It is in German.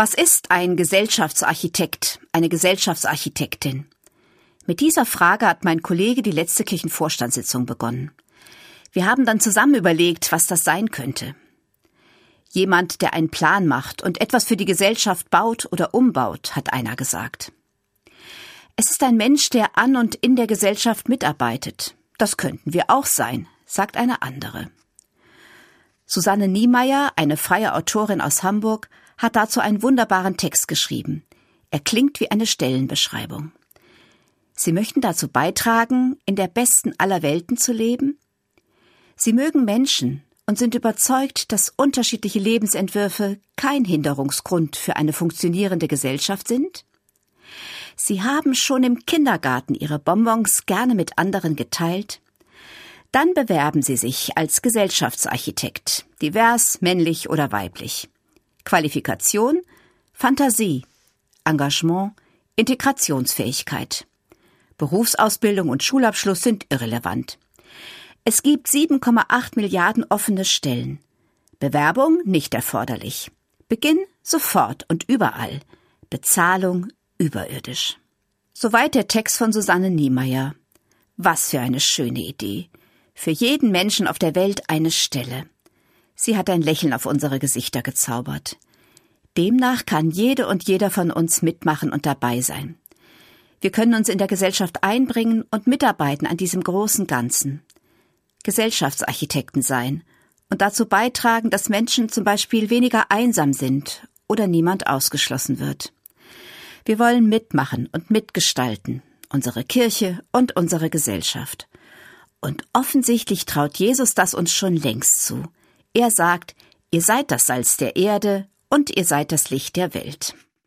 Was ist ein Gesellschaftsarchitekt, eine Gesellschaftsarchitektin? Mit dieser Frage hat mein Kollege die letzte Kirchenvorstandssitzung begonnen. Wir haben dann zusammen überlegt, was das sein könnte. Jemand, der einen Plan macht und etwas für die Gesellschaft baut oder umbaut, hat einer gesagt. Es ist ein Mensch, der an und in der Gesellschaft mitarbeitet. Das könnten wir auch sein, sagt eine andere. Susanne Niemeyer, eine freie Autorin aus Hamburg, hat dazu einen wunderbaren Text geschrieben. Er klingt wie eine Stellenbeschreibung. Sie möchten dazu beitragen, in der besten aller Welten zu leben? Sie mögen Menschen und sind überzeugt, dass unterschiedliche Lebensentwürfe kein Hinderungsgrund für eine funktionierende Gesellschaft sind? Sie haben schon im Kindergarten Ihre Bonbons gerne mit anderen geteilt? Dann bewerben Sie sich als Gesellschaftsarchitekt, divers, männlich oder weiblich. Qualifikation, Fantasie, Engagement, Integrationsfähigkeit. Berufsausbildung und Schulabschluss sind irrelevant. Es gibt 7,8 Milliarden offene Stellen. Bewerbung nicht erforderlich. Beginn sofort und überall. Bezahlung überirdisch. Soweit der Text von Susanne Niemeyer. Was für eine schöne Idee. Für jeden Menschen auf der Welt eine Stelle. Sie hat ein Lächeln auf unsere Gesichter gezaubert. Demnach kann jede und jeder von uns mitmachen und dabei sein. Wir können uns in der Gesellschaft einbringen und mitarbeiten an diesem großen Ganzen. Gesellschaftsarchitekten sein und dazu beitragen, dass Menschen zum Beispiel weniger einsam sind oder niemand ausgeschlossen wird. Wir wollen mitmachen und mitgestalten, unsere Kirche und unsere Gesellschaft. Und offensichtlich traut Jesus das uns schon längst zu. Er sagt, ihr seid das Salz der Erde und ihr seid das Licht der Welt.